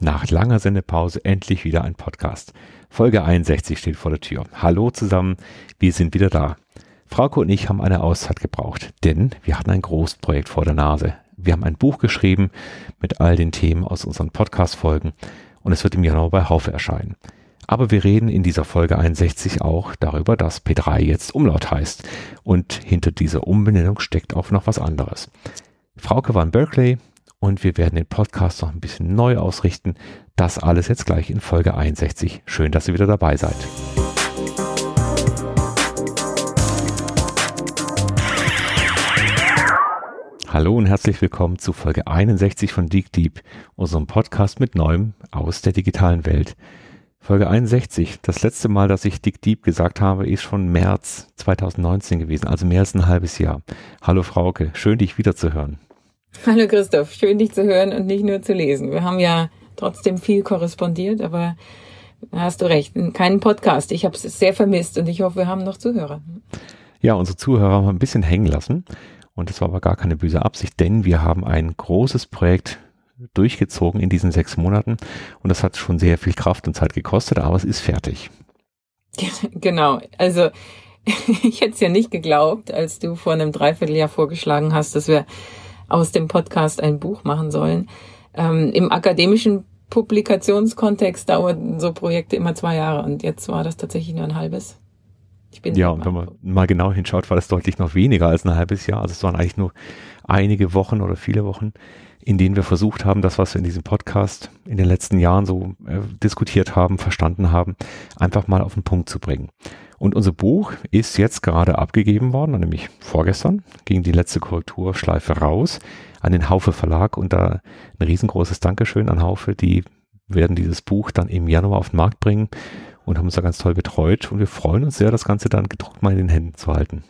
Nach langer Sendepause endlich wieder ein Podcast. Folge 61 steht vor der Tür. Hallo zusammen, wir sind wieder da. Frauke und ich haben eine Auszeit gebraucht, denn wir hatten ein Großprojekt vor der Nase. Wir haben ein Buch geschrieben mit all den Themen aus unseren Podcast-Folgen und es wird im Januar bei Haufe erscheinen. Aber wir reden in dieser Folge 61 auch darüber, dass P3 jetzt Umlaut heißt. Und hinter dieser Umbenennung steckt auch noch was anderes. Frauke war in Berkeley, und wir werden den Podcast noch ein bisschen neu ausrichten. Das alles jetzt gleich in Folge 61. Schön, dass ihr wieder dabei seid. Hallo und herzlich willkommen zu Folge 61 von Deep Deep, unserem Podcast mit Neuem aus der digitalen Welt. Folge 61, das letzte Mal, dass ich Dick Deep gesagt habe, ist schon März 2019 gewesen, also mehr als ein halbes Jahr. Hallo Frauke, schön dich wiederzuhören. Hallo Christoph, schön dich zu hören und nicht nur zu lesen. Wir haben ja trotzdem viel korrespondiert, aber hast du recht, keinen Podcast. Ich habe es sehr vermisst und ich hoffe, wir haben noch Zuhörer. Ja, unsere Zuhörer haben ein bisschen hängen lassen und das war aber gar keine böse Absicht, denn wir haben ein großes Projekt durchgezogen in diesen sechs Monaten und das hat schon sehr viel Kraft und Zeit gekostet, aber es ist fertig. Genau, also ich hätte es ja nicht geglaubt, als du vor einem Dreivierteljahr vorgeschlagen hast, dass wir aus dem Podcast ein Buch machen sollen. Ähm, Im akademischen Publikationskontext dauern so Projekte immer zwei Jahre und jetzt war das tatsächlich nur ein halbes. Ich bin ja, und wenn man mal genau hinschaut, war das deutlich noch weniger als ein halbes Jahr. Also es waren eigentlich nur einige Wochen oder viele Wochen, in denen wir versucht haben, das, was wir in diesem Podcast in den letzten Jahren so äh, diskutiert haben, verstanden haben, einfach mal auf den Punkt zu bringen. Und unser Buch ist jetzt gerade abgegeben worden, nämlich vorgestern, ging die letzte Korrekturschleife raus an den Haufe Verlag und da ein riesengroßes Dankeschön an Haufe, die werden dieses Buch dann im Januar auf den Markt bringen und haben uns da ganz toll betreut und wir freuen uns sehr, das Ganze dann gedruckt mal in den Händen zu halten.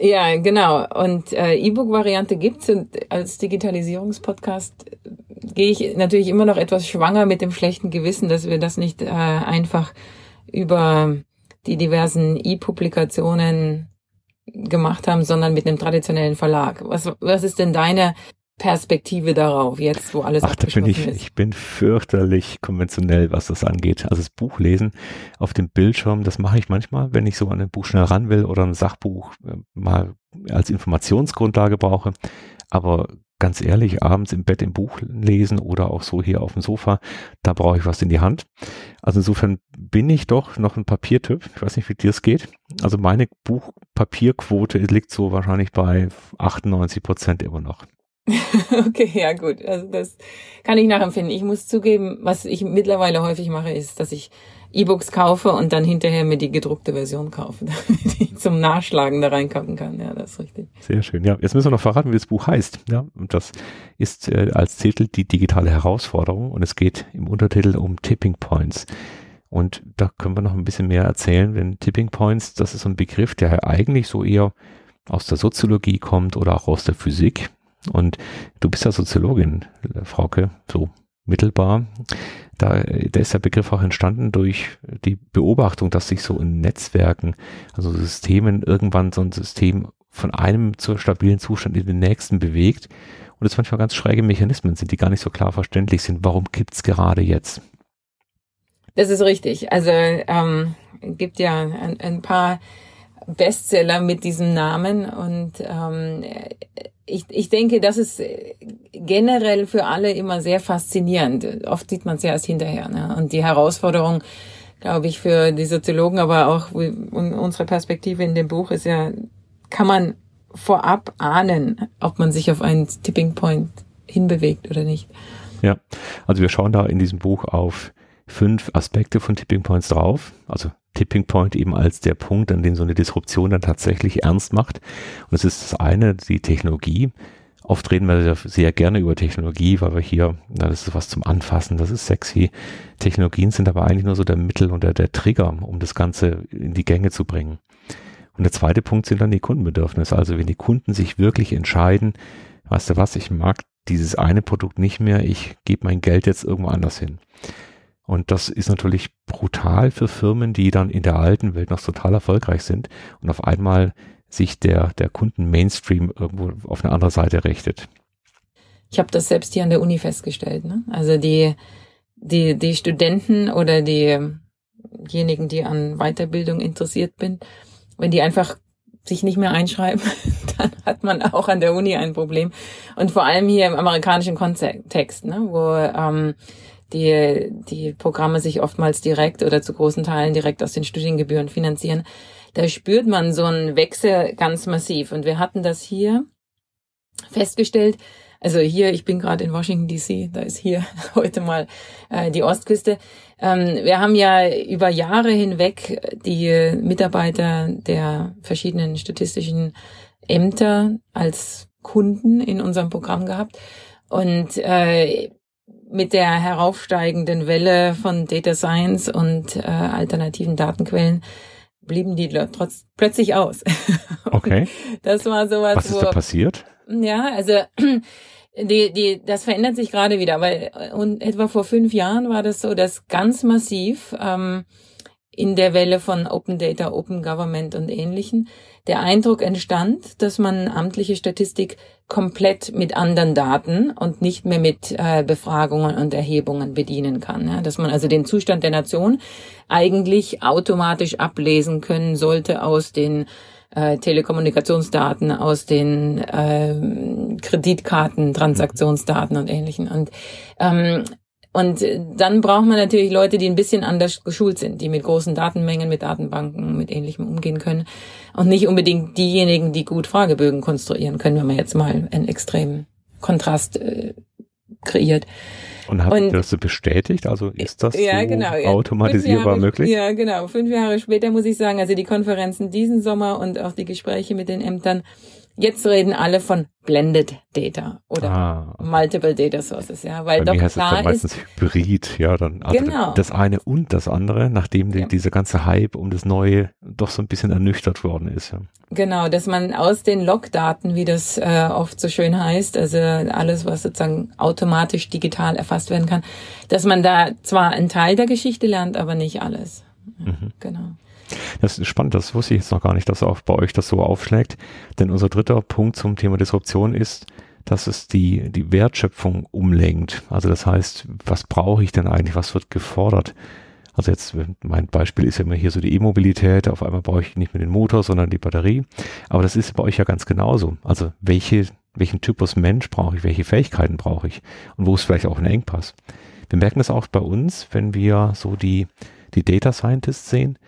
Ja, genau. Und äh, E-Book-Variante gibt's und als Digitalisierungspodcast gehe ich natürlich immer noch etwas schwanger mit dem schlechten Gewissen, dass wir das nicht äh, einfach über die diversen E-Publikationen gemacht haben, sondern mit einem traditionellen Verlag. Was, was ist denn deine Perspektive darauf, jetzt wo alles Ach, da bin ich, ist? ich bin fürchterlich konventionell, was das angeht. Also das Buch lesen auf dem Bildschirm, das mache ich manchmal, wenn ich so an ein Buch schnell ran will oder ein Sachbuch äh, mal als Informationsgrundlage brauche. Aber ganz ehrlich, abends im Bett im Buch lesen oder auch so hier auf dem Sofa, da brauche ich was in die Hand. Also insofern bin ich doch noch ein Papiertyp. Ich weiß nicht, wie dir es geht. Also meine Buchpapierquote liegt so wahrscheinlich bei 98 Prozent immer noch. okay, ja gut. Also das kann ich nachempfinden. Ich muss zugeben, was ich mittlerweile häufig mache, ist, dass ich E-Books kaufe und dann hinterher mir die gedruckte Version kaufe, damit ich zum Nachschlagen da reinkommen kann. Ja, das ist richtig. Sehr schön. Ja, jetzt müssen wir noch verraten, wie das Buch heißt. Ja, und das ist äh, als Titel die digitale Herausforderung und es geht im Untertitel um Tipping Points. Und da können wir noch ein bisschen mehr erzählen, denn Tipping Points, das ist so ein Begriff, der eigentlich so eher aus der Soziologie kommt oder auch aus der Physik. Und du bist ja Soziologin, Frauke, so mittelbar. Da, da ist der Begriff auch entstanden durch die Beobachtung, dass sich so in Netzwerken, also Systemen, irgendwann so ein System von einem zur stabilen Zustand in den nächsten bewegt und es manchmal ganz schräge Mechanismen sind, die gar nicht so klar verständlich sind. Warum kippt's gerade jetzt? Das ist richtig. Also ähm, gibt ja ein, ein paar Bestseller mit diesem Namen und ähm, ich, ich denke, das ist generell für alle immer sehr faszinierend. Oft sieht man es ja erst hinterher. Ne? Und die Herausforderung, glaube ich, für die Soziologen, aber auch unsere Perspektive in dem Buch ist ja, kann man vorab ahnen, ob man sich auf einen Tipping Point hinbewegt oder nicht. Ja, also wir schauen da in diesem Buch auf fünf Aspekte von Tipping Points drauf. Also Tipping Point eben als der Punkt, an dem so eine Disruption dann tatsächlich ernst macht. Und das ist das eine, die Technologie. Oft reden wir sehr gerne über Technologie, weil wir hier, na, das ist was zum Anfassen, das ist sexy. Technologien sind aber eigentlich nur so der Mittel und der, der Trigger, um das Ganze in die Gänge zu bringen. Und der zweite Punkt sind dann die Kundenbedürfnisse. Also wenn die Kunden sich wirklich entscheiden, weißt du was, ich mag dieses eine Produkt nicht mehr, ich gebe mein Geld jetzt irgendwo anders hin. Und das ist natürlich brutal für Firmen, die dann in der alten Welt noch total erfolgreich sind und auf einmal sich der, der Kunden Mainstream irgendwo auf eine andere Seite richtet. ich habe das selbst hier an der Uni festgestellt. Ne? Also die, die, die Studenten oder diejenigen, die an Weiterbildung interessiert bin, wenn die einfach sich nicht mehr einschreiben, dann hat man auch an der Uni ein Problem. Und vor allem hier im amerikanischen Kontext, ne, wo ähm, die, die Programme sich oftmals direkt oder zu großen Teilen direkt aus den Studiengebühren finanzieren, da spürt man so einen Wechsel ganz massiv. Und wir hatten das hier festgestellt. Also hier, ich bin gerade in Washington DC, da ist hier heute mal äh, die Ostküste. Ähm, wir haben ja über Jahre hinweg die Mitarbeiter der verschiedenen statistischen Ämter als Kunden in unserem Programm gehabt. Und äh, mit der heraufsteigenden Welle von Data Science und äh, alternativen Datenquellen blieben die trotz plötzlich aus. Okay. das war sowas. Was ist wo, da passiert? Ja, also die, die, das verändert sich gerade wieder, weil und etwa vor fünf Jahren war das so, dass ganz massiv ähm, in der Welle von Open Data, Open Government und ähnlichen der Eindruck entstand, dass man amtliche Statistik komplett mit anderen Daten und nicht mehr mit äh, Befragungen und Erhebungen bedienen kann. Ja? Dass man also den Zustand der Nation eigentlich automatisch ablesen können sollte aus den äh, Telekommunikationsdaten, aus den äh, Kreditkarten, Transaktionsdaten und ähnlichen. Und ähm, und dann braucht man natürlich Leute, die ein bisschen anders geschult sind, die mit großen Datenmengen, mit Datenbanken, mit ähnlichem umgehen können. Und nicht unbedingt diejenigen, die gut Fragebögen konstruieren können, wenn man jetzt mal einen extremen Kontrast äh, kreiert. Und hat und, das so bestätigt? Also ist das ja, so genau, ja. automatisierbar Jahre, möglich? Ja, genau. Fünf Jahre später muss ich sagen, also die Konferenzen diesen Sommer und auch die Gespräche mit den Ämtern Jetzt reden alle von Blended Data oder ah. Multiple Data Sources, ja, weil Bei doch mir klar es meistens Hybrid, ja, dann also genau. das eine und das andere, nachdem die, ja. dieser ganze Hype um das Neue doch so ein bisschen ernüchtert worden ist. Ja. Genau, dass man aus den Logdaten, wie das äh, oft so schön heißt, also alles, was sozusagen automatisch digital erfasst werden kann, dass man da zwar einen Teil der Geschichte lernt, aber nicht alles. Mhm. Genau. Das ist spannend, das wusste ich jetzt noch gar nicht, dass auch bei euch das so aufschlägt. Denn unser dritter Punkt zum Thema Disruption ist, dass es die, die Wertschöpfung umlenkt. Also das heißt, was brauche ich denn eigentlich? Was wird gefordert? Also jetzt, mein Beispiel ist ja immer hier so die E-Mobilität. Auf einmal brauche ich nicht mehr den Motor, sondern die Batterie. Aber das ist bei euch ja ganz genauso. Also welche, welchen Typus Mensch brauche ich? Welche Fähigkeiten brauche ich? Und wo ist vielleicht auch ein Engpass? Wir merken das auch bei uns, wenn wir so die, die Data Scientists sehen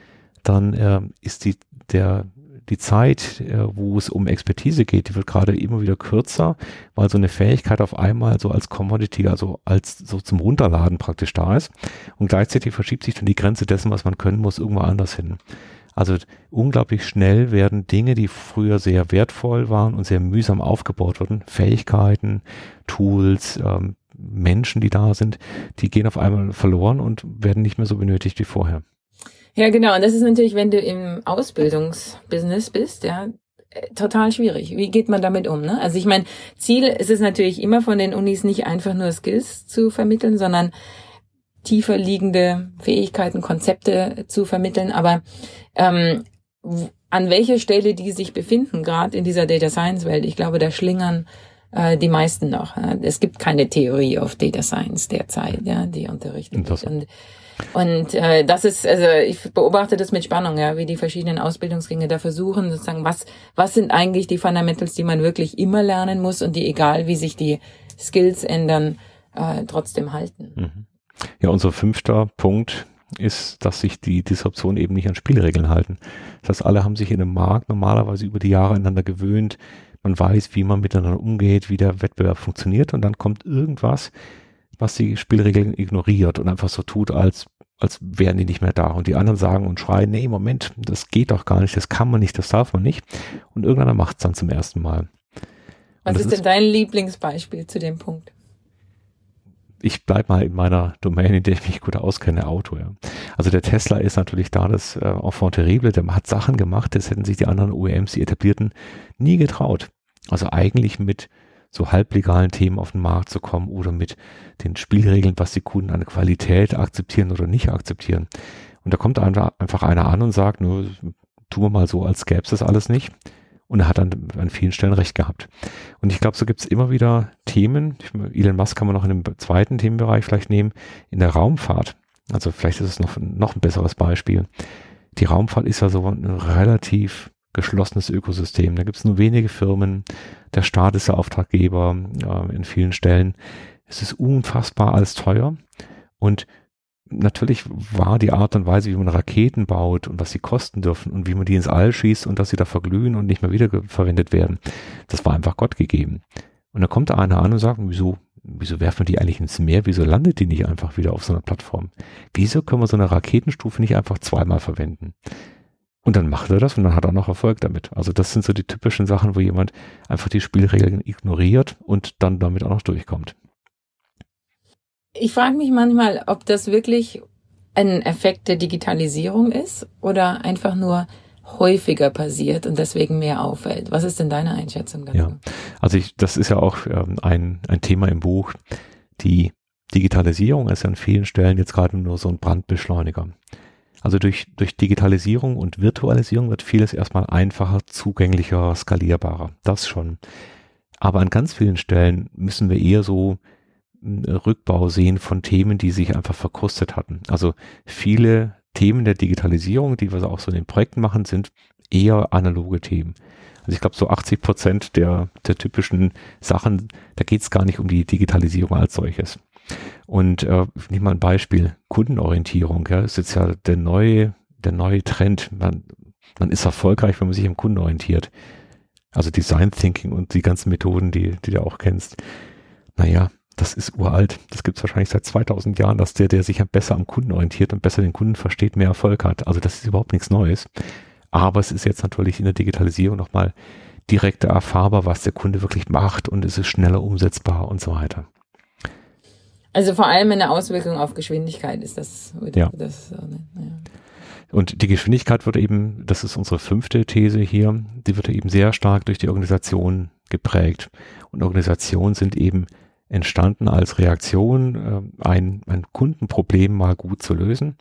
dann äh, ist die, der, die Zeit, äh, wo es um Expertise geht, die wird gerade immer wieder kürzer, weil so eine Fähigkeit auf einmal so als Commodity, also als so zum Runterladen praktisch da ist. Und gleichzeitig verschiebt sich dann die Grenze dessen, was man können muss, irgendwo anders hin. Also unglaublich schnell werden Dinge, die früher sehr wertvoll waren und sehr mühsam aufgebaut wurden, Fähigkeiten, Tools, ähm, Menschen, die da sind, die gehen auf einmal verloren und werden nicht mehr so benötigt wie vorher. Ja, genau. Und das ist natürlich, wenn du im Ausbildungsbusiness bist, ja, total schwierig. Wie geht man damit um? Ne? Also ich meine, Ziel ist es natürlich immer von den Unis nicht einfach nur Skills zu vermitteln, sondern tiefer liegende Fähigkeiten, Konzepte zu vermitteln. Aber ähm, an welcher Stelle die sich befinden, gerade in dieser Data Science Welt, ich glaube, da schlingern äh, die meisten noch. Ja? Es gibt keine Theorie auf Data Science derzeit, ja, die unterrichtet wird. Und und äh, das ist, also ich beobachte das mit Spannung, ja, wie die verschiedenen Ausbildungsgänge da versuchen, sozusagen, was, was sind eigentlich die Fundamentals, die man wirklich immer lernen muss und die, egal wie sich die Skills ändern, äh, trotzdem halten. Mhm. Ja, unser fünfter Punkt ist, dass sich die Disruption eben nicht an Spielregeln halten. Das heißt, alle haben sich in einem Markt normalerweise über die Jahre einander gewöhnt. Man weiß, wie man miteinander umgeht, wie der Wettbewerb funktioniert und dann kommt irgendwas, was die Spielregeln ignoriert und einfach so tut, als, als wären die nicht mehr da. Und die anderen sagen und schreien, nee, Moment, das geht doch gar nicht, das kann man nicht, das darf man nicht. Und irgendeiner macht es dann zum ersten Mal. Was ist denn dein Lieblingsbeispiel zu dem Punkt? ich bleibe mal in meiner Domain, in der ich mich gut auskenne, Auto. Ja. Also der Tesla ist natürlich da das äh, Enfant terrible, der hat Sachen gemacht, das hätten sich die anderen OEMs, die etablierten, nie getraut. Also eigentlich mit so halblegalen Themen auf den Markt zu kommen oder mit den Spielregeln, was die Kunden an Qualität akzeptieren oder nicht akzeptieren. Und da kommt einfach einer an und sagt, nur tun wir mal so, als gäbe es das alles nicht. Und er hat an, an vielen Stellen recht gehabt. Und ich glaube, so gibt es immer wieder Themen, Elon Musk kann man noch in einem zweiten Themenbereich vielleicht nehmen, in der Raumfahrt. Also vielleicht ist es noch, noch ein besseres Beispiel. Die Raumfahrt ist ja so ein relativ geschlossenes Ökosystem. Da gibt es nur wenige Firmen. Der Staat ist der Auftraggeber äh, in vielen Stellen. Es ist unfassbar alles teuer. Und natürlich war die Art und Weise, wie man Raketen baut und was sie kosten dürfen und wie man die ins All schießt und dass sie da verglühen und nicht mehr wiederverwendet werden, das war einfach Gott gegeben. Und da kommt da einer an und sagt, wieso, wieso werfen wir die eigentlich ins Meer? Wieso landet die nicht einfach wieder auf so einer Plattform? Wieso können wir so eine Raketenstufe nicht einfach zweimal verwenden? Und dann macht er das und dann hat er noch Erfolg damit. Also das sind so die typischen Sachen, wo jemand einfach die Spielregeln ignoriert und dann damit auch noch durchkommt. Ich frage mich manchmal, ob das wirklich ein Effekt der Digitalisierung ist oder einfach nur häufiger passiert und deswegen mehr auffällt. Was ist denn deine Einschätzung dazu? Ja, also ich, das ist ja auch ähm, ein, ein Thema im Buch. Die Digitalisierung ist an vielen Stellen jetzt gerade nur so ein Brandbeschleuniger. Also durch, durch Digitalisierung und Virtualisierung wird vieles erstmal einfacher, zugänglicher, skalierbarer. Das schon. Aber an ganz vielen Stellen müssen wir eher so Rückbau sehen von Themen, die sich einfach verkrustet hatten. Also viele Themen der Digitalisierung, die wir auch so in den Projekten machen, sind eher analoge Themen. Also ich glaube, so 80 Prozent der, der typischen Sachen, da geht es gar nicht um die Digitalisierung als solches. Und äh, ich nehme mal ein Beispiel, Kundenorientierung, ja, ist jetzt ja der neue, der neue Trend. Man, man ist erfolgreich, wenn man sich am Kunden orientiert. Also Design Thinking und die ganzen Methoden, die, die du auch kennst. Naja, das ist uralt. Das gibt es wahrscheinlich seit 2000 Jahren, dass der, der sich besser am Kunden orientiert und besser den Kunden versteht, mehr Erfolg hat. Also das ist überhaupt nichts Neues. Aber es ist jetzt natürlich in der Digitalisierung nochmal direkter erfahrbar, was der Kunde wirklich macht und es ist schneller umsetzbar und so weiter. Also vor allem eine Auswirkung auf Geschwindigkeit ist das. Ja. das ja. Und die Geschwindigkeit wird eben, das ist unsere fünfte These hier, die wird eben sehr stark durch die Organisation geprägt. Und Organisationen sind eben entstanden als Reaktion, äh, ein, ein Kundenproblem mal gut zu lösen.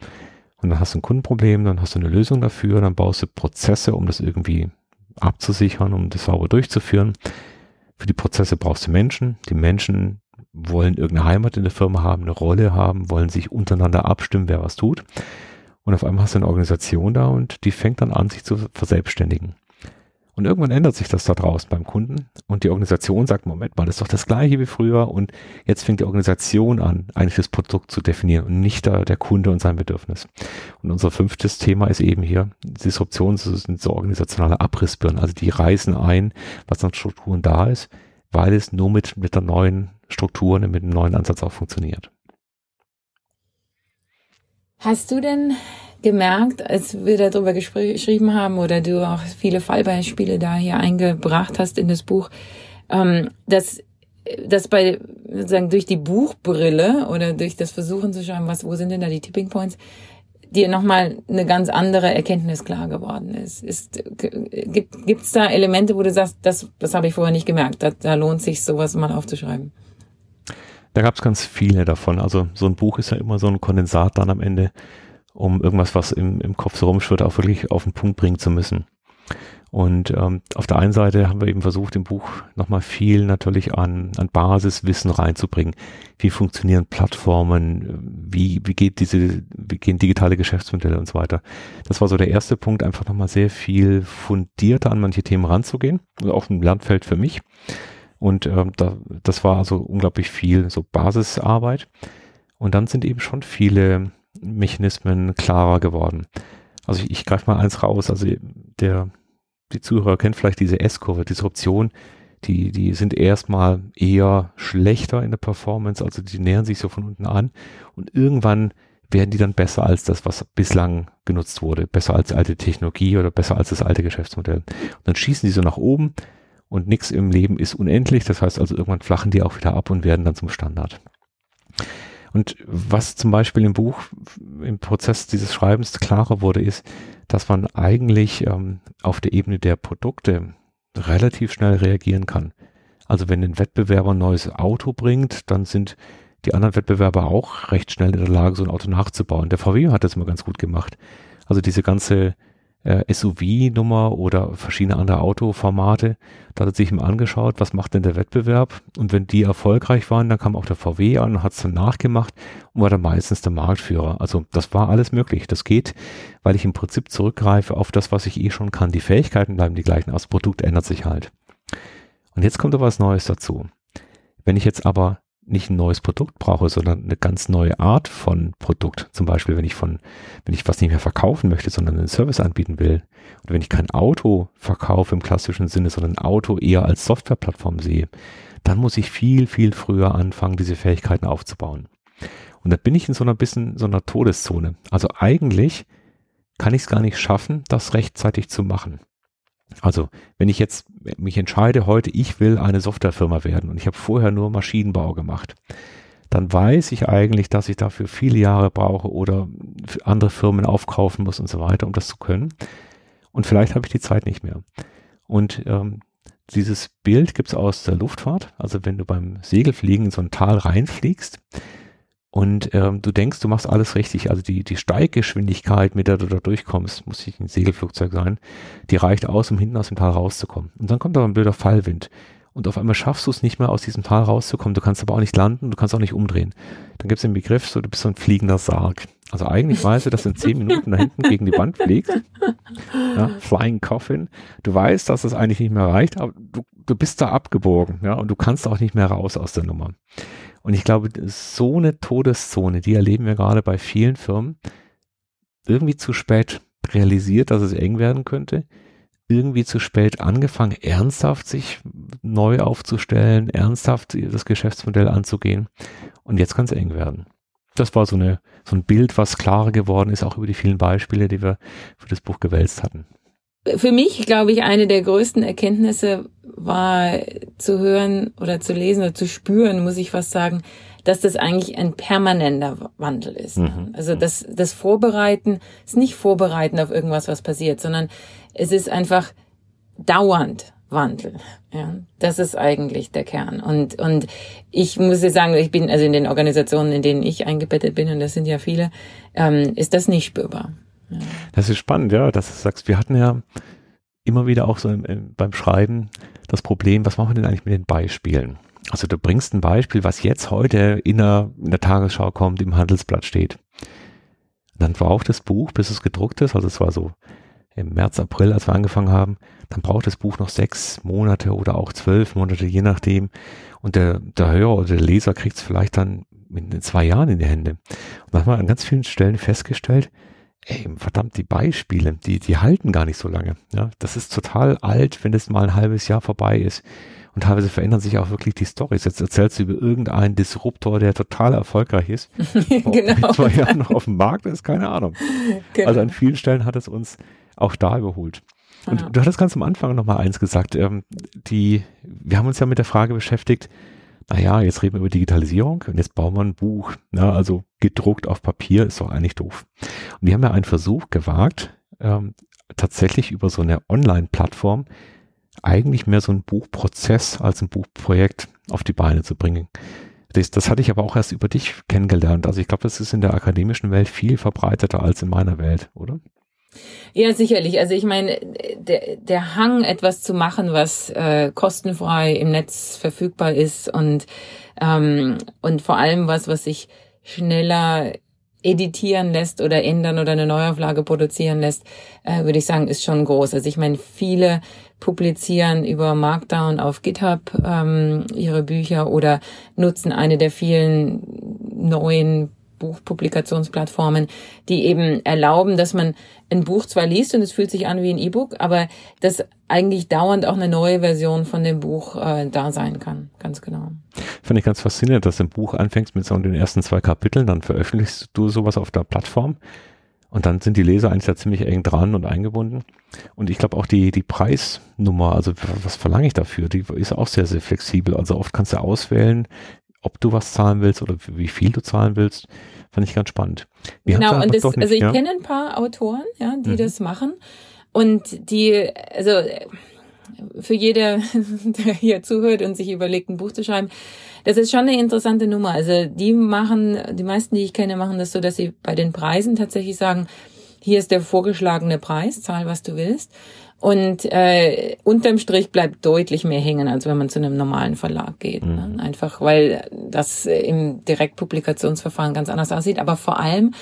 Und dann hast du ein Kundenproblem, dann hast du eine Lösung dafür, dann baust du Prozesse, um das irgendwie abzusichern, um das sauber durchzuführen. Für die Prozesse brauchst du Menschen. Die Menschen wollen irgendeine Heimat in der Firma haben, eine Rolle haben, wollen sich untereinander abstimmen, wer was tut. Und auf einmal hast du eine Organisation da und die fängt dann an, sich zu verselbstständigen. Und irgendwann ändert sich das da draußen beim Kunden und die Organisation sagt, Moment mal, das ist doch das gleiche wie früher und jetzt fängt die Organisation an, eigentlich das Produkt zu definieren und nicht da der Kunde und sein Bedürfnis. Und unser fünftes Thema ist eben hier, Disruption sind so organisationale Abrissbirnen, also die reißen ein, was an Strukturen da ist, weil es nur mit, mit der neuen Struktur und mit dem neuen Ansatz auch funktioniert. Hast du denn gemerkt, als wir darüber geschrieben haben oder du auch viele Fallbeispiele da hier eingebracht hast in das Buch, ähm, dass dass bei sozusagen durch die Buchbrille oder durch das Versuchen zu schauen, was wo sind denn da die Tipping Points, dir nochmal eine ganz andere Erkenntnis klar geworden ist. ist gibt gibt's da Elemente, wo du sagst, das das habe ich vorher nicht gemerkt, da, da lohnt sich sowas mal aufzuschreiben? Da gab es ganz viele davon. Also so ein Buch ist ja immer so ein Kondensat dann am Ende um irgendwas, was im, im Kopf so rumschwirrt, auch wirklich auf den Punkt bringen zu müssen. Und ähm, auf der einen Seite haben wir eben versucht, im Buch nochmal viel natürlich an, an Basiswissen reinzubringen. Wie funktionieren Plattformen? Wie, wie geht diese, wie gehen digitale Geschäftsmodelle und so weiter? Das war so der erste Punkt, einfach nochmal sehr viel fundierter an manche Themen ranzugehen. Also auch ein Lernfeld für mich. Und ähm, da, das war also unglaublich viel so Basisarbeit. Und dann sind eben schon viele Mechanismen klarer geworden. Also ich, ich greife mal eins raus, also der, die Zuhörer kennen vielleicht diese S-Kurve, Disruption, die, die sind erstmal eher schlechter in der Performance, also die nähern sich so von unten an und irgendwann werden die dann besser als das, was bislang genutzt wurde, besser als alte Technologie oder besser als das alte Geschäftsmodell. Und dann schießen die so nach oben und nichts im Leben ist unendlich, das heißt also irgendwann flachen die auch wieder ab und werden dann zum Standard. Und was zum Beispiel im Buch, im Prozess dieses Schreibens klarer wurde, ist, dass man eigentlich ähm, auf der Ebene der Produkte relativ schnell reagieren kann. Also wenn ein Wettbewerber ein neues Auto bringt, dann sind die anderen Wettbewerber auch recht schnell in der Lage, so ein Auto nachzubauen. Der VW hat das immer ganz gut gemacht. Also diese ganze SUV-Nummer oder verschiedene andere Autoformate. Da hat er sich mal angeschaut, was macht denn der Wettbewerb? Und wenn die erfolgreich waren, dann kam auch der VW an und hat es dann nachgemacht und war dann meistens der Marktführer. Also das war alles möglich. Das geht, weil ich im Prinzip zurückgreife auf das, was ich eh schon kann. Die Fähigkeiten bleiben die gleichen, das Produkt ändert sich halt. Und jetzt kommt da was Neues dazu. Wenn ich jetzt aber nicht ein neues Produkt brauche, sondern eine ganz neue Art von Produkt. Zum Beispiel, wenn ich von, wenn ich was nicht mehr verkaufen möchte, sondern einen Service anbieten will. Und wenn ich kein Auto verkaufe im klassischen Sinne, sondern ein Auto eher als Softwareplattform sehe, dann muss ich viel, viel früher anfangen, diese Fähigkeiten aufzubauen. Und da bin ich in so einer bisschen, so einer Todeszone. Also eigentlich kann ich es gar nicht schaffen, das rechtzeitig zu machen. Also, wenn ich jetzt mich entscheide, heute, ich will eine Softwarefirma werden und ich habe vorher nur Maschinenbau gemacht, dann weiß ich eigentlich, dass ich dafür viele Jahre brauche oder andere Firmen aufkaufen muss und so weiter, um das zu können. Und vielleicht habe ich die Zeit nicht mehr. Und ähm, dieses Bild gibt es aus der Luftfahrt. Also wenn du beim Segelfliegen in so ein Tal reinfliegst, und ähm, du denkst, du machst alles richtig. Also die, die Steiggeschwindigkeit, mit der du da durchkommst, muss nicht ein Segelflugzeug sein, die reicht aus, um hinten aus dem Tal rauszukommen. Und dann kommt aber ein blöder Fallwind. Und auf einmal schaffst du es nicht mehr, aus diesem Tal rauszukommen. Du kannst aber auch nicht landen, du kannst auch nicht umdrehen. Dann gibt es den Begriff, so du bist so ein fliegender Sarg. Also eigentlich weißt du, dass du in zehn Minuten da hinten gegen die Wand fliegst. Ja, Flying Coffin. Du weißt, dass das eigentlich nicht mehr reicht, aber du, du bist da abgebogen, ja, und du kannst auch nicht mehr raus aus der Nummer. Und ich glaube, so eine Todeszone, die erleben wir gerade bei vielen Firmen, irgendwie zu spät realisiert, dass es eng werden könnte, irgendwie zu spät angefangen, ernsthaft sich neu aufzustellen, ernsthaft das Geschäftsmodell anzugehen. Und jetzt kann es eng werden. Das war so, eine, so ein Bild, was klarer geworden ist, auch über die vielen Beispiele, die wir für das Buch gewälzt hatten. Für mich, glaube ich, eine der größten Erkenntnisse war zu hören oder zu lesen oder zu spüren, muss ich fast sagen, dass das eigentlich ein permanenter Wandel ist. Mhm. Also das, das Vorbereiten ist nicht Vorbereiten auf irgendwas, was passiert, sondern es ist einfach dauernd Wandel. Ja, das ist eigentlich der Kern. Und, und ich muss dir sagen, ich bin also in den Organisationen, in denen ich eingebettet bin, und das sind ja viele, ähm, ist das nicht spürbar. Ja. Das ist spannend, ja, dass du sagst, wir hatten ja immer wieder auch so im, im, beim Schreiben das Problem, was machen wir denn eigentlich mit den Beispielen? Also du bringst ein Beispiel, was jetzt heute in der, in der Tagesschau kommt, im Handelsblatt steht. Dann braucht das Buch, bis es gedruckt ist, also es war so im März, April, als wir angefangen haben, dann braucht das Buch noch sechs Monate oder auch zwölf Monate, je nachdem. Und der, der Hörer oder der Leser kriegt es vielleicht dann in zwei Jahren in die Hände. Und da haben wir an ganz vielen Stellen festgestellt, ey, verdammt, die Beispiele, die, die halten gar nicht so lange. Ja, das ist total alt, wenn es mal ein halbes Jahr vorbei ist. Und teilweise verändern sich auch wirklich die Stories. Jetzt erzählst du über irgendeinen Disruptor, der total erfolgreich ist. genau. Zwei Jahre noch auf dem Markt ist, keine Ahnung. Genau. Also an vielen Stellen hat es uns auch da überholt. Und ja. du hattest ganz am Anfang noch mal eins gesagt. Ähm, die, wir haben uns ja mit der Frage beschäftigt, naja, jetzt reden wir über Digitalisierung und jetzt bauen wir ein Buch. Na, also gedruckt auf Papier ist doch eigentlich doof. Und die haben ja einen Versuch gewagt, ähm, tatsächlich über so eine Online-Plattform eigentlich mehr so ein Buchprozess als ein Buchprojekt auf die Beine zu bringen. Das, das hatte ich aber auch erst über dich kennengelernt. Also ich glaube, das ist in der akademischen Welt viel verbreiteter als in meiner Welt, oder? Ja, sicherlich. Also ich meine, der, der Hang, etwas zu machen, was äh, kostenfrei im Netz verfügbar ist und, ähm, und vor allem was, was sich schneller editieren lässt oder ändern oder eine Neuauflage produzieren lässt, äh, würde ich sagen, ist schon groß. Also ich meine, viele publizieren über Markdown auf GitHub ähm, ihre Bücher oder nutzen eine der vielen neuen Buchpublikationsplattformen, die eben erlauben, dass man ein Buch zwar liest und es fühlt sich an wie ein E-Book, aber dass eigentlich dauernd auch eine neue Version von dem Buch äh, da sein kann. Ganz genau. Finde ich ganz faszinierend, dass du ein Buch anfängst mit so den ersten zwei Kapiteln, dann veröffentlichst du sowas auf der Plattform und dann sind die Leser eigentlich da ziemlich eng dran und eingebunden. Und ich glaube auch die, die Preisnummer, also was verlange ich dafür, die ist auch sehr, sehr flexibel. Also oft kannst du auswählen, ob du was zahlen willst oder wie viel du zahlen willst. Fand ich ganz spannend. Wir genau, und das, nicht, also ich ja? kenne ein paar Autoren, ja, die mhm. das machen. Und die, also für jeder, der hier zuhört und sich überlegt, ein Buch zu schreiben, das ist schon eine interessante Nummer. Also die machen, die meisten, die ich kenne, machen das so, dass sie bei den Preisen tatsächlich sagen, hier ist der vorgeschlagene Preis, zahl was du willst. Und äh, unterm Strich bleibt deutlich mehr hängen, als wenn man zu einem normalen Verlag geht. Ne? Mhm. Ne? Einfach weil das im Direktpublikationsverfahren ganz anders aussieht. Aber vor allem,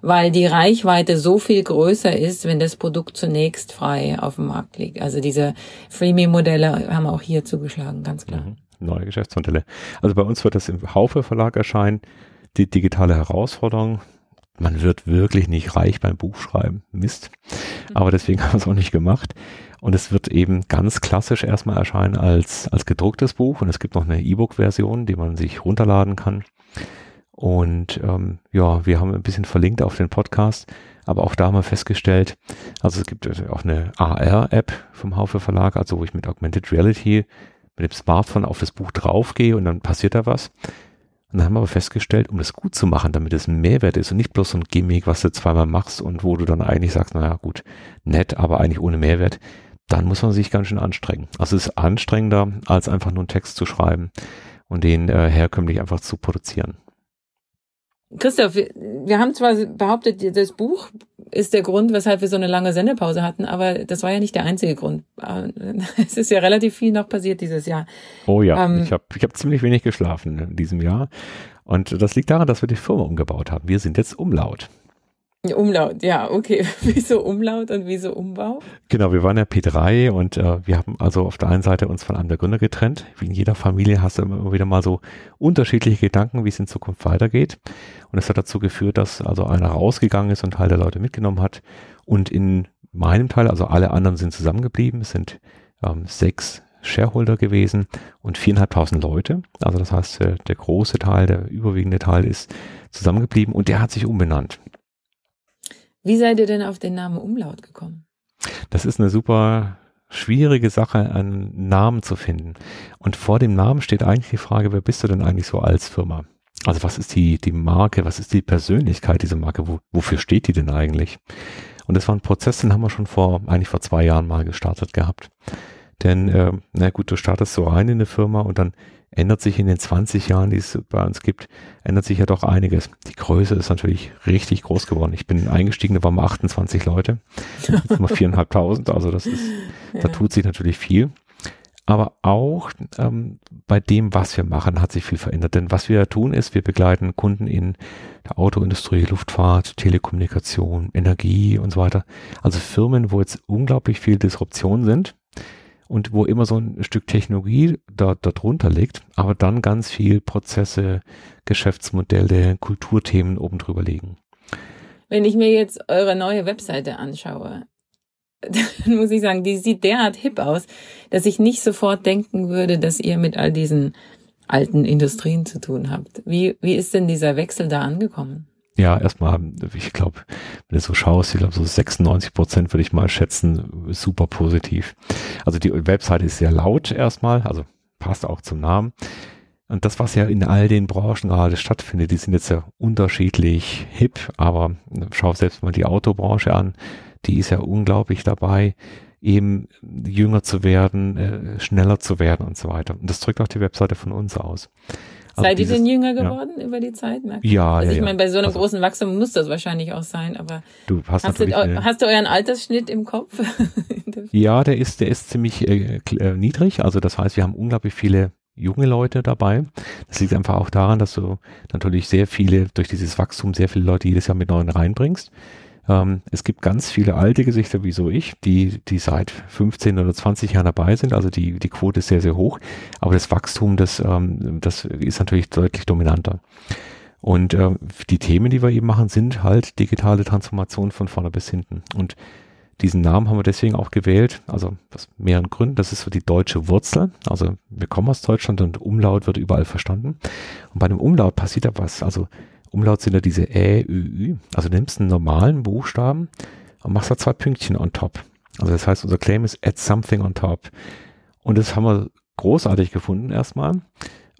weil die Reichweite so viel größer ist, wenn das Produkt zunächst frei auf dem Markt liegt. Also diese Freemium-Modelle haben auch hier zugeschlagen, ganz klar. Mhm. Neue Geschäftsmodelle. Also bei uns wird das im Haufe Verlag erscheinen. Die digitale Herausforderung, man wird wirklich nicht reich beim Buchschreiben. Mist. Aber deswegen haben wir es auch nicht gemacht. Und es wird eben ganz klassisch erstmal erscheinen als, als gedrucktes Buch. Und es gibt noch eine E-Book-Version, die man sich runterladen kann. Und ähm, ja, wir haben ein bisschen verlinkt auf den Podcast, aber auch da haben wir festgestellt, also es gibt auch eine AR-App vom Haufe Verlag, also wo ich mit Augmented Reality mit dem Smartphone auf das Buch draufgehe und dann passiert da was. Und dann haben wir aber festgestellt, um das gut zu machen, damit es ein Mehrwert ist und nicht bloß so ein Gimmick, was du zweimal machst und wo du dann eigentlich sagst, naja gut, nett, aber eigentlich ohne Mehrwert, dann muss man sich ganz schön anstrengen. Also es ist anstrengender, als einfach nur einen Text zu schreiben und den äh, herkömmlich einfach zu produzieren. Christoph, wir, wir haben zwar behauptet, das Buch ist der Grund, weshalb wir so eine lange Sendepause hatten, aber das war ja nicht der einzige Grund. Es ist ja relativ viel noch passiert dieses Jahr. Oh ja, ähm, ich habe ich hab ziemlich wenig geschlafen in diesem Jahr. Und das liegt daran, dass wir die Firma umgebaut haben. Wir sind jetzt Umlaut. Umlaut, ja, okay. Wieso Umlaut und wieso Umbau? Genau, wir waren ja P3 und äh, wir haben also auf der einen Seite uns von einem der Gründer getrennt. Wie in jeder Familie hast du immer wieder mal so unterschiedliche Gedanken, wie es in Zukunft weitergeht. Und es hat dazu geführt, dass also einer rausgegangen ist und Teil der Leute mitgenommen hat. Und in meinem Teil, also alle anderen sind zusammengeblieben. Es sind ähm, sechs Shareholder gewesen und viereinhalbtausend Leute. Also das heißt, äh, der große Teil, der überwiegende Teil ist zusammengeblieben und der hat sich umbenannt. Wie seid ihr denn auf den Namen Umlaut gekommen? Das ist eine super schwierige Sache, einen Namen zu finden. Und vor dem Namen steht eigentlich die Frage, wer bist du denn eigentlich so als Firma? Also was ist die, die Marke, was ist die Persönlichkeit dieser Marke, Wo, wofür steht die denn eigentlich? Und das war ein Prozess, den haben wir schon vor, eigentlich vor zwei Jahren mal gestartet gehabt. Denn, äh, na gut, du startest so rein in eine Firma und dann ändert sich in den 20 Jahren, die es bei uns gibt, ändert sich ja doch einiges. Die Größe ist natürlich richtig groß geworden. Ich bin eingestiegen, da waren wir 28 Leute. Jetzt sind wir viereinhalbtausend, also das ist, ja. da tut sich natürlich viel. Aber auch ähm, bei dem, was wir machen, hat sich viel verändert. Denn was wir tun ist, wir begleiten Kunden in der Autoindustrie, Luftfahrt, Telekommunikation, Energie und so weiter. Also Firmen, wo jetzt unglaublich viel Disruption sind und wo immer so ein Stück Technologie da, darunter liegt, aber dann ganz viel Prozesse, Geschäftsmodelle, Kulturthemen oben drüber liegen. Wenn ich mir jetzt eure neue Webseite anschaue, dann muss ich sagen, die sieht derart hip aus, dass ich nicht sofort denken würde, dass ihr mit all diesen alten Industrien zu tun habt. Wie, wie ist denn dieser Wechsel da angekommen? Ja, erstmal, ich glaube, wenn du so schaust, ich glaube, so 96 Prozent würde ich mal schätzen, super positiv. Also die Webseite ist sehr laut erstmal, also passt auch zum Namen. Und das, was ja in all den Branchen gerade stattfindet, die sind jetzt ja unterschiedlich hip, aber schau selbst mal die Autobranche an, die ist ja unglaublich dabei, eben jünger zu werden, äh, schneller zu werden und so weiter. Und das drückt auch die Webseite von uns aus. Also Seid ihr denn jünger geworden ja. über die Zeit? Merkt ja, also ja. Ich meine, bei so einem also, großen Wachstum muss das wahrscheinlich auch sein, aber du hast, hast, du, eine, hast du euren Altersschnitt im Kopf? ja, der ist, der ist ziemlich äh, äh, niedrig. Also das heißt, wir haben unglaublich viele junge Leute dabei. Das liegt einfach auch daran, dass du natürlich sehr viele, durch dieses Wachstum sehr viele Leute jedes Jahr mit neuen reinbringst. Ähm, es gibt ganz viele alte Gesichter, wie so ich, die, die seit 15 oder 20 Jahren dabei sind. Also die, die Quote ist sehr, sehr hoch. Aber das Wachstum, das, ähm, das ist natürlich deutlich dominanter. Und äh, die Themen, die wir eben machen, sind halt digitale Transformation von vorne bis hinten. Und diesen Namen haben wir deswegen auch gewählt, also aus mehreren Gründen. Das ist so die deutsche Wurzel. Also wir kommen aus Deutschland und Umlaut wird überall verstanden. Und bei dem Umlaut passiert da was. Also Umlaut sind ja diese Ä, Ö, Ü. Also du nimmst einen normalen Buchstaben und machst da zwei Pünktchen on top. Also das heißt, unser Claim ist add something on top. Und das haben wir großartig gefunden erstmal.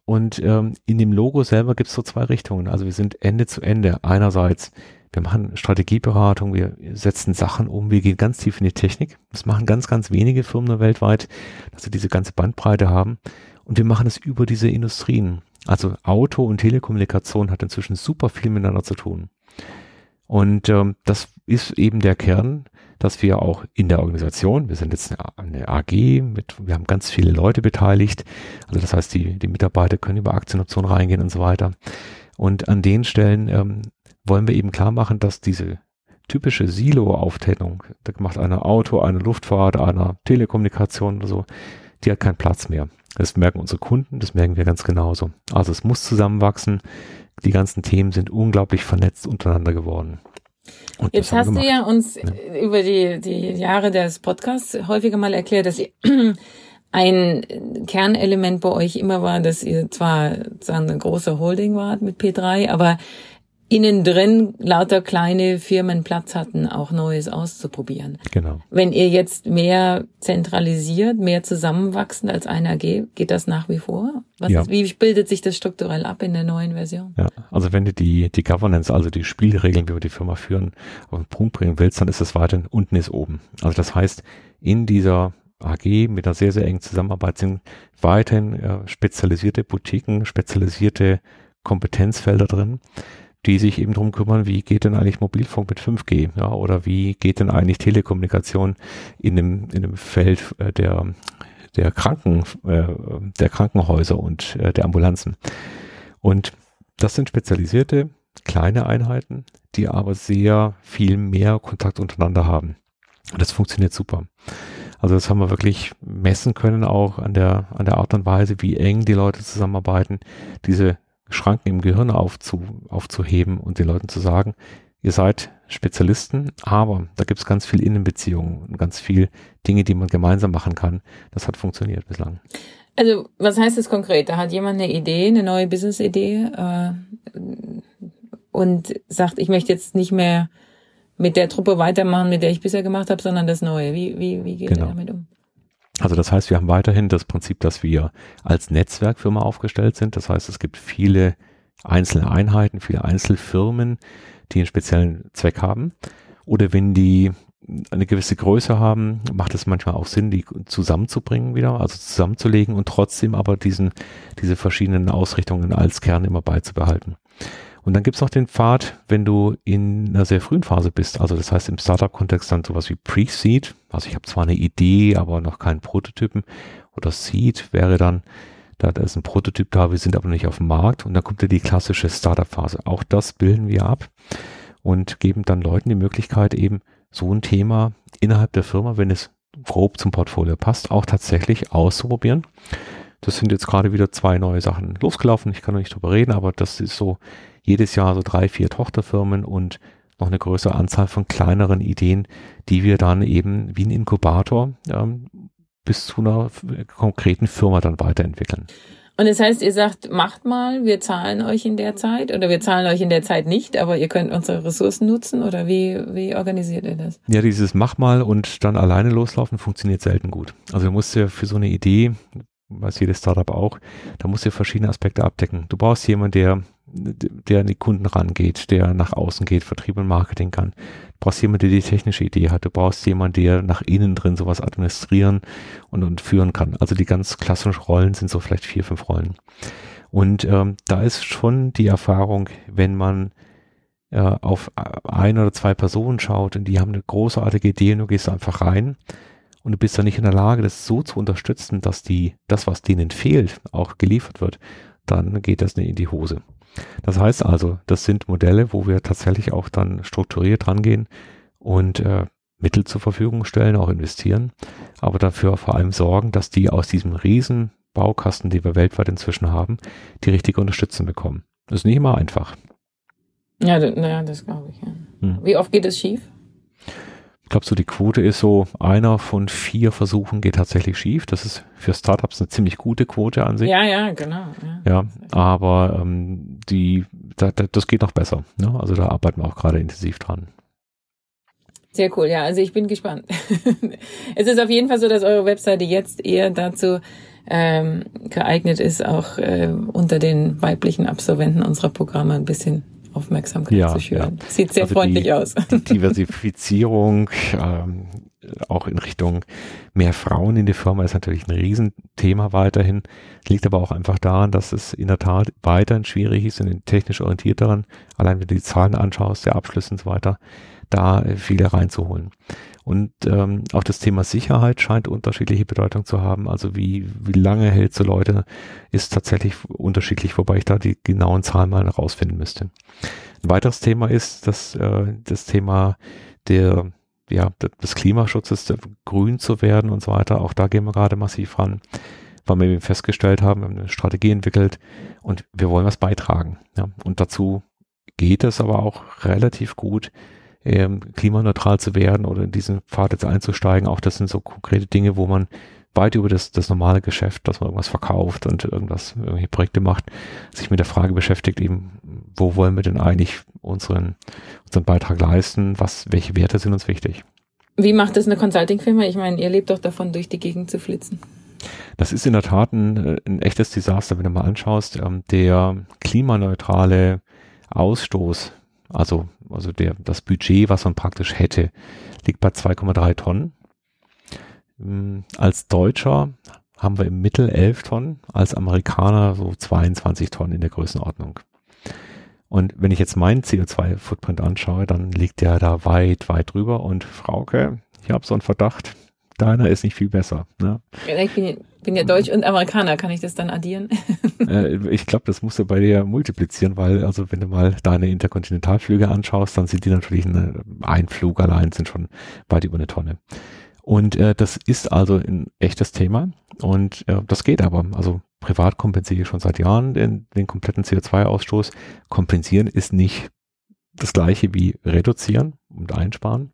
Und ähm, in dem Logo selber gibt es so zwei Richtungen. Also wir sind Ende zu Ende. Einerseits, wir machen Strategieberatung, wir setzen Sachen um, wir gehen ganz tief in die Technik. Das machen ganz, ganz wenige Firmen weltweit, dass sie diese ganze Bandbreite haben. Und wir machen es über diese Industrien. Also Auto und Telekommunikation hat inzwischen super viel miteinander zu tun. Und ähm, das ist eben der Kern, dass wir auch in der Organisation, wir sind jetzt eine AG, mit, wir haben ganz viele Leute beteiligt, also das heißt, die, die Mitarbeiter können über Aktienoptionen reingehen und so weiter. Und an den Stellen ähm, wollen wir eben klar machen, dass diese typische Silo-Aufteilung, da macht einer Auto, eine Luftfahrt, einer Telekommunikation oder so, die hat keinen Platz mehr. Das merken unsere Kunden, das merken wir ganz genauso. Also es muss zusammenwachsen. Die ganzen Themen sind unglaublich vernetzt untereinander geworden. Und Jetzt hast du ja uns ja. über die, die Jahre des Podcasts häufiger mal erklärt, dass ein Kernelement bei euch immer war, dass ihr zwar eine große Holding wart mit P3, aber innen drin lauter kleine Firmen Platz hatten, auch Neues auszuprobieren. Genau. Wenn ihr jetzt mehr zentralisiert, mehr zusammenwachsen als eine AG, geht das nach wie vor? Was ja. ist, wie bildet sich das strukturell ab in der neuen Version? Ja, also wenn du die, die Governance, also die Spielregeln, wie wir die Firma führen, auf den Punkt bringen willst, dann ist es weiterhin unten ist oben. Also das heißt, in dieser AG mit einer sehr, sehr engen Zusammenarbeit sind weiterhin äh, spezialisierte Boutiquen, spezialisierte Kompetenzfelder drin die sich eben drum kümmern, wie geht denn eigentlich Mobilfunk mit 5G, ja, oder wie geht denn eigentlich Telekommunikation in dem, in dem Feld äh, der, der Kranken, äh, der Krankenhäuser und äh, der Ambulanzen. Und das sind spezialisierte kleine Einheiten, die aber sehr viel mehr Kontakt untereinander haben. Und das funktioniert super. Also das haben wir wirklich messen können auch an der, an der Art und Weise, wie eng die Leute zusammenarbeiten. Diese Schranken im Gehirn aufzu, aufzuheben und den Leuten zu sagen, ihr seid Spezialisten, aber da gibt es ganz viel Innenbeziehungen und ganz viel Dinge, die man gemeinsam machen kann. Das hat funktioniert bislang. Also, was heißt das konkret? Da hat jemand eine Idee, eine neue Business-Idee äh, und sagt, ich möchte jetzt nicht mehr mit der Truppe weitermachen, mit der ich bisher gemacht habe, sondern das Neue. Wie, wie, wie geht genau. er damit um? Also das heißt, wir haben weiterhin das Prinzip, dass wir als Netzwerkfirma aufgestellt sind. Das heißt, es gibt viele einzelne Einheiten, viele Einzelfirmen, die einen speziellen Zweck haben. Oder wenn die eine gewisse Größe haben, macht es manchmal auch Sinn, die zusammenzubringen wieder, also zusammenzulegen und trotzdem aber diesen, diese verschiedenen Ausrichtungen als Kern immer beizubehalten. Und dann gibt's noch den Pfad, wenn du in einer sehr frühen Phase bist, also das heißt im Startup-Kontext dann sowas wie Pre-Seed, also ich habe zwar eine Idee, aber noch keinen Prototypen, oder Seed wäre dann, da, ist ein Prototyp da, wir sind aber nicht auf dem Markt und dann kommt ja die klassische Startup-Phase. Auch das bilden wir ab und geben dann Leuten die Möglichkeit eben so ein Thema innerhalb der Firma, wenn es grob zum Portfolio passt, auch tatsächlich auszuprobieren. Das sind jetzt gerade wieder zwei neue Sachen losgelaufen. Ich kann noch nicht drüber reden, aber das ist so jedes Jahr so drei, vier Tochterfirmen und noch eine größere Anzahl von kleineren Ideen, die wir dann eben wie ein Inkubator ähm, bis zu einer konkreten Firma dann weiterentwickeln. Und das heißt, ihr sagt, macht mal, wir zahlen euch in der Zeit oder wir zahlen euch in der Zeit nicht, aber ihr könnt unsere Ressourcen nutzen oder wie, wie organisiert ihr das? Ja, dieses mach mal und dann alleine loslaufen funktioniert selten gut. Also du musst ja für so eine Idee, weiß jedes Startup auch, da musst du verschiedene Aspekte abdecken. Du brauchst jemanden, der der an die Kunden rangeht, der nach außen geht, Vertrieb und Marketing kann. Du brauchst jemanden, der die technische Idee hat. Du brauchst jemanden, der nach innen drin sowas administrieren und, und führen kann. Also die ganz klassischen Rollen sind so vielleicht vier, fünf Rollen. Und ähm, da ist schon die Erfahrung, wenn man äh, auf ein oder zwei Personen schaut und die haben eine großartige Idee und du gehst einfach rein und du bist dann nicht in der Lage, das so zu unterstützen, dass die, das, was denen fehlt, auch geliefert wird, dann geht das nicht in die Hose. Das heißt also, das sind Modelle, wo wir tatsächlich auch dann strukturiert rangehen und äh, Mittel zur Verfügung stellen, auch investieren, aber dafür vor allem sorgen, dass die aus diesem riesen Baukasten, die wir weltweit inzwischen haben, die richtige Unterstützung bekommen. Das ist nicht immer einfach. Ja, naja, das glaube ich. Ja. Hm. Wie oft geht es schief? glaube, so die Quote ist so, einer von vier Versuchen geht tatsächlich schief. Das ist für Startups eine ziemlich gute Quote an sich. Ja, ja, genau. Ja, ja aber ähm, die, da, da, das geht noch besser. Ne? Also da arbeiten wir auch gerade intensiv dran. Sehr cool, ja. Also ich bin gespannt. es ist auf jeden Fall so, dass eure Webseite jetzt eher dazu ähm, geeignet ist, auch äh, unter den weiblichen Absolventen unserer Programme ein bisschen Aufmerksamkeit ja, zu schüren. Ja. Sieht sehr also freundlich die, aus. Die Diversifizierung, ähm, auch in Richtung mehr Frauen in die Firma ist natürlich ein Riesenthema weiterhin. Liegt aber auch einfach daran, dass es in der Tat weiterhin schwierig ist, in den technisch orientierteren, allein wenn du die Zahlen anschaust, der Abschlüsse und so weiter, da viele reinzuholen. Und ähm, auch das Thema Sicherheit scheint unterschiedliche Bedeutung zu haben. Also wie, wie lange hält so Leute, ist tatsächlich unterschiedlich, wobei ich da die genauen Zahlen mal herausfinden müsste. Ein weiteres Thema ist das, äh, das Thema der, ja, des Klimaschutzes, grün zu werden und so weiter. Auch da gehen wir gerade massiv ran, weil wir eben festgestellt haben, wir haben eine Strategie entwickelt und wir wollen was beitragen. Ja. Und dazu geht es aber auch relativ gut, ähm, klimaneutral zu werden oder in diesen Pfad jetzt einzusteigen. Auch das sind so konkrete Dinge, wo man weit über das, das normale Geschäft, dass man irgendwas verkauft und irgendwas, irgendwelche Projekte macht, sich mit der Frage beschäftigt, eben, wo wollen wir denn eigentlich unseren, unseren Beitrag leisten? Was, welche Werte sind uns wichtig? Wie macht das eine Consulting-Firma? Ich meine, ihr lebt doch davon, durch die Gegend zu flitzen. Das ist in der Tat ein, ein echtes Desaster, wenn du mal anschaust. Ähm, der klimaneutrale Ausstoß also, also der, das Budget, was man praktisch hätte, liegt bei 2,3 Tonnen. Hm, als Deutscher haben wir im Mittel 11 Tonnen, als Amerikaner so 22 Tonnen in der Größenordnung. Und wenn ich jetzt meinen CO2-Footprint anschaue, dann liegt der da weit, weit drüber. Und Frauke, ich habe so einen Verdacht, deiner ist nicht viel besser. Ne? Ich bin, bin ja Deutsch und Amerikaner, kann ich das dann addieren? äh, ich glaube, das musst du bei dir multiplizieren, weil also wenn du mal deine Interkontinentalflüge anschaust, dann sind die natürlich eine, ein Flug allein sind schon weit über eine Tonne. Und äh, das ist also ein echtes Thema und äh, das geht aber. Also privat kompensiere ich schon seit Jahren den, den kompletten CO2-Ausstoß. Kompensieren ist nicht das gleiche wie reduzieren und einsparen.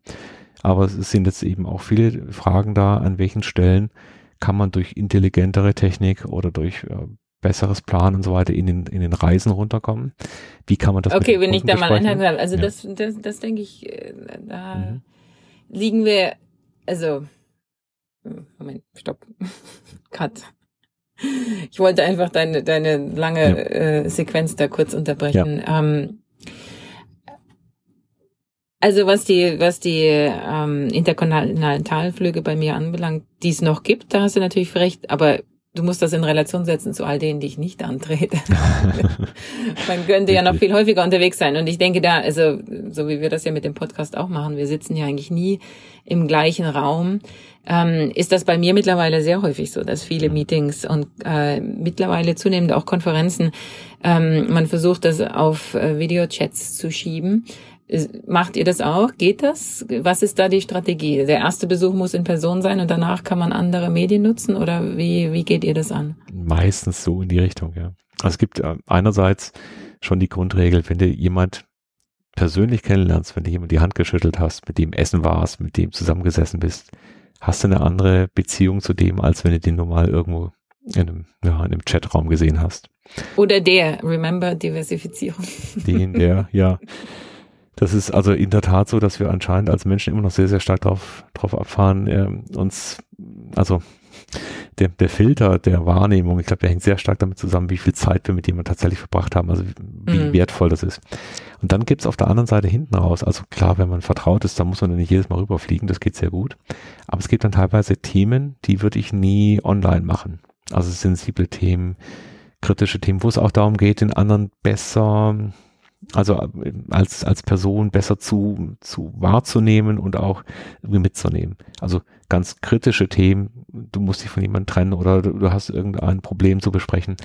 Aber es sind jetzt eben auch viele Fragen da, an welchen Stellen kann man durch intelligentere Technik oder durch äh, besseres Plan und so weiter in den, in den Reisen runterkommen. Wie kann man das Okay, wenn ich da mal einhaken darf. Also ja. das, das, das denke ich, äh, da mhm. liegen wir, also, Moment, stopp, cut. Ich wollte einfach deine, deine lange ja. äh, Sequenz da kurz unterbrechen. Ja. Ähm, also was die, was die ähm, Interkontinentalflüge bei mir anbelangt, die es noch gibt, da hast du natürlich recht, aber du musst das in Relation setzen zu all denen, die ich nicht antrete. Man könnte ja noch viel häufiger unterwegs sein. Und ich denke da, also so wie wir das ja mit dem Podcast auch machen, wir sitzen ja eigentlich nie im gleichen Raum, ähm, ist das bei mir mittlerweile sehr häufig so, dass viele Meetings und äh, mittlerweile zunehmend auch Konferenzen, ähm, man versucht das auf äh, Videochats zu schieben. Macht ihr das auch? Geht das? Was ist da die Strategie? Der erste Besuch muss in Person sein und danach kann man andere Medien nutzen oder wie, wie geht ihr das an? Meistens so in die Richtung, ja. Also es gibt äh, einerseits schon die Grundregel, wenn du jemand persönlich kennenlernst, wenn du jemand die Hand geschüttelt hast, mit dem essen warst, mit dem zusammengesessen bist, hast du eine andere Beziehung zu dem, als wenn du den normal irgendwo in einem, ja, in einem Chatraum gesehen hast. Oder der, remember Diversifizierung. Den, der, ja. Das ist also in der Tat so, dass wir anscheinend als Menschen immer noch sehr, sehr stark drauf, drauf abfahren, äh, uns, also der, der Filter der Wahrnehmung, ich glaube, der hängt sehr stark damit zusammen, wie viel Zeit wir mit jemandem tatsächlich verbracht haben, also wie, mhm. wertvoll das ist. Und dann gibt's auf der anderen Seite hinten raus, also klar, wenn man vertraut ist, dann muss man nicht jedes Mal rüberfliegen, das geht sehr gut. Aber es gibt dann teilweise Themen, die würde ich nie online machen. Also sensible Themen, kritische Themen, wo es auch darum geht, den anderen besser also äh, als, als Person besser zu, zu wahrzunehmen und auch mitzunehmen. Also ganz kritische Themen, du musst dich von jemandem trennen oder du, du hast irgendein Problem zu besprechen.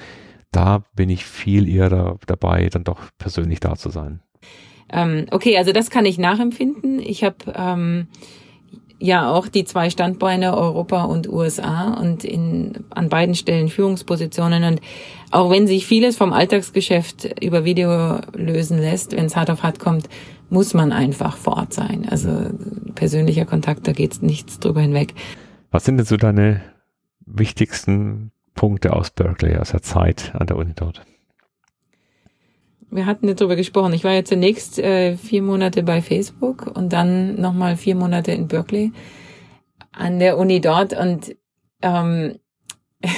Da bin ich viel eher da, dabei, dann doch persönlich da zu sein. Ähm, okay, also das kann ich nachempfinden. Ich habe ähm, ja auch die zwei Standbeine Europa und USA und in, an beiden Stellen Führungspositionen. Und auch wenn sich vieles vom Alltagsgeschäft über Video lösen lässt, wenn es hart auf hart kommt, muss man einfach vor Ort sein. Also persönlicher Kontakt, da geht nichts drüber hinweg. Was sind denn so deine wichtigsten Punkte aus Berkeley, aus der Zeit an der Uni dort? Wir hatten jetzt darüber gesprochen. Ich war ja zunächst äh, vier Monate bei Facebook und dann nochmal vier Monate in Berkeley an der Uni dort und ähm,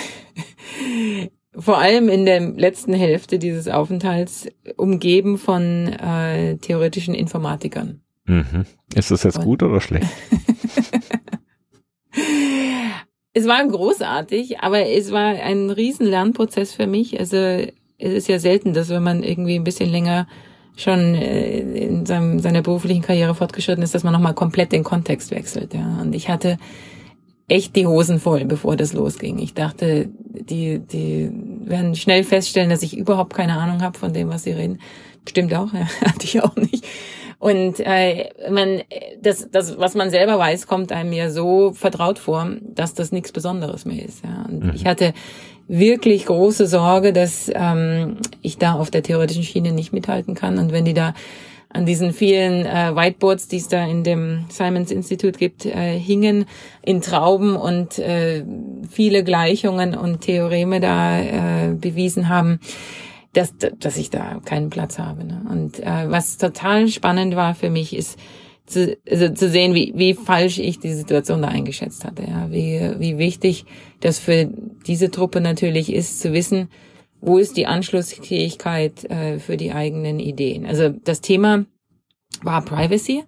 vor allem in der letzten Hälfte dieses Aufenthalts umgeben von äh, theoretischen Informatikern. Mhm. Ist das jetzt und, gut oder schlecht? es war großartig, aber es war ein riesen Lernprozess für mich. Also es ist ja selten, dass wenn man irgendwie ein bisschen länger schon äh, in seinem, seiner beruflichen Karriere fortgeschritten ist, dass man nochmal komplett den Kontext wechselt. Ja. Und ich hatte echt die Hosen voll, bevor das losging. Ich dachte, die, die werden schnell feststellen, dass ich überhaupt keine Ahnung habe von dem, was sie reden. Stimmt auch, ja, hatte ich auch nicht. Und äh, man, das, das, was man selber weiß, kommt einem ja so vertraut vor, dass das nichts Besonderes mehr ist. Ja. Und mhm. ich hatte wirklich große Sorge, dass ähm, ich da auf der theoretischen Schiene nicht mithalten kann. Und wenn die da an diesen vielen äh, Whiteboards, die es da in dem Simons Institut gibt, äh, hingen in Trauben und äh, viele Gleichungen und Theoreme da äh, bewiesen haben, dass, dass ich da keinen Platz habe. Ne? Und äh, was total spannend war für mich, ist zu, also zu sehen, wie, wie falsch ich die Situation da eingeschätzt hatte. Ja? Wie, wie wichtig das für diese Truppe natürlich ist, zu wissen, wo ist die Anschlussfähigkeit äh, für die eigenen Ideen. Also das Thema war Privacy.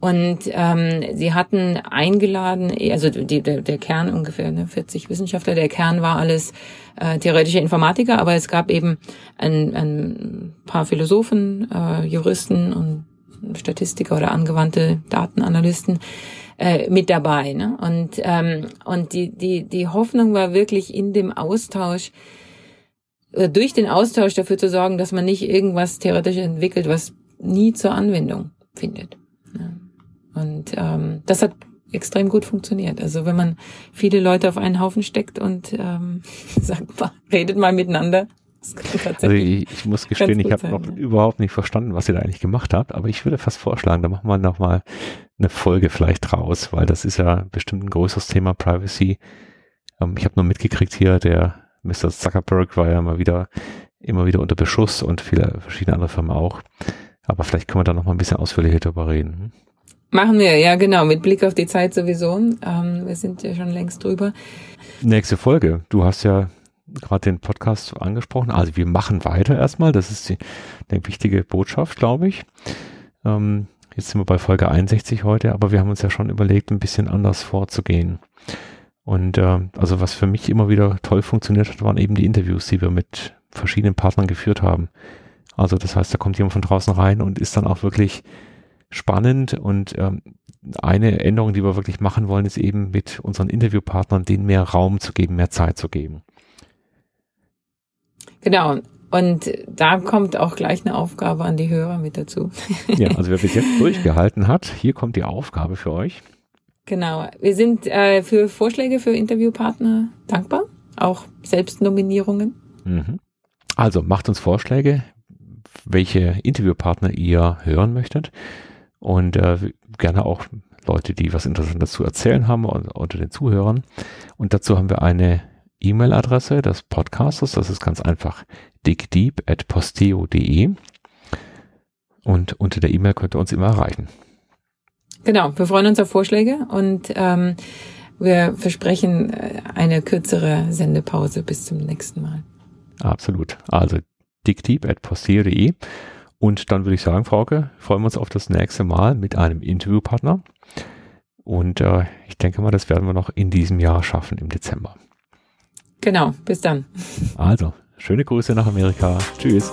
Und ähm, sie hatten eingeladen, also die, der, der Kern ungefähr ne, 40 Wissenschaftler, der Kern war alles äh, theoretische Informatiker, aber es gab eben ein, ein paar Philosophen, äh, Juristen und Statistiker oder angewandte Datenanalysten äh, mit dabei. Ne? Und, ähm, und die, die, die Hoffnung war wirklich in dem Austausch, äh, durch den Austausch dafür zu sorgen, dass man nicht irgendwas theoretisch entwickelt, was nie zur Anwendung findet. Ja. Und ähm, das hat extrem gut funktioniert. Also wenn man viele Leute auf einen Haufen steckt und ähm, sagt, redet mal miteinander. Also ich, ich, muss gestehen, ich habe noch ja. überhaupt nicht verstanden, was ihr da eigentlich gemacht habt, aber ich würde fast vorschlagen, da machen wir nochmal eine Folge vielleicht raus, weil das ist ja bestimmt ein größeres Thema Privacy. Ähm, ich habe nur mitgekriegt hier, der Mr. Zuckerberg war ja mal wieder immer wieder unter Beschuss und viele verschiedene andere Firmen auch. Aber vielleicht können wir da noch mal ein bisschen ausführlicher drüber reden. Hm? Machen wir, ja genau, mit Blick auf die Zeit sowieso. Ähm, wir sind ja schon längst drüber. Nächste Folge. Du hast ja gerade den Podcast angesprochen. Also wir machen weiter erstmal. Das ist die, eine wichtige Botschaft, glaube ich. Ähm, jetzt sind wir bei Folge 61 heute, aber wir haben uns ja schon überlegt, ein bisschen anders vorzugehen. Und äh, also was für mich immer wieder toll funktioniert hat, waren eben die Interviews, die wir mit verschiedenen Partnern geführt haben. Also das heißt, da kommt jemand von draußen rein und ist dann auch wirklich spannend. Und ähm, eine Änderung, die wir wirklich machen wollen, ist eben mit unseren Interviewpartnern denen mehr Raum zu geben, mehr Zeit zu geben. Genau. Und da kommt auch gleich eine Aufgabe an die Hörer mit dazu. ja, also wer bis jetzt durchgehalten hat, hier kommt die Aufgabe für euch. Genau. Wir sind äh, für Vorschläge für Interviewpartner dankbar, auch Selbstnominierungen. Mhm. Also macht uns Vorschläge welche Interviewpartner ihr hören möchtet und äh, gerne auch Leute, die was Interessantes zu erzählen haben unter den Zuhörern. Und dazu haben wir eine E-Mail-Adresse des Podcasters, das ist ganz einfach digdeep.posteo.de und unter der E-Mail könnt ihr uns immer erreichen. Genau, wir freuen uns auf Vorschläge und ähm, wir versprechen äh, eine kürzere Sendepause bis zum nächsten Mal. Absolut. Also dickdeep.posteo.de. Und dann würde ich sagen, Frauke, freuen wir uns auf das nächste Mal mit einem Interviewpartner. Und äh, ich denke mal, das werden wir noch in diesem Jahr schaffen, im Dezember. Genau, bis dann. Also, schöne Grüße nach Amerika. Tschüss.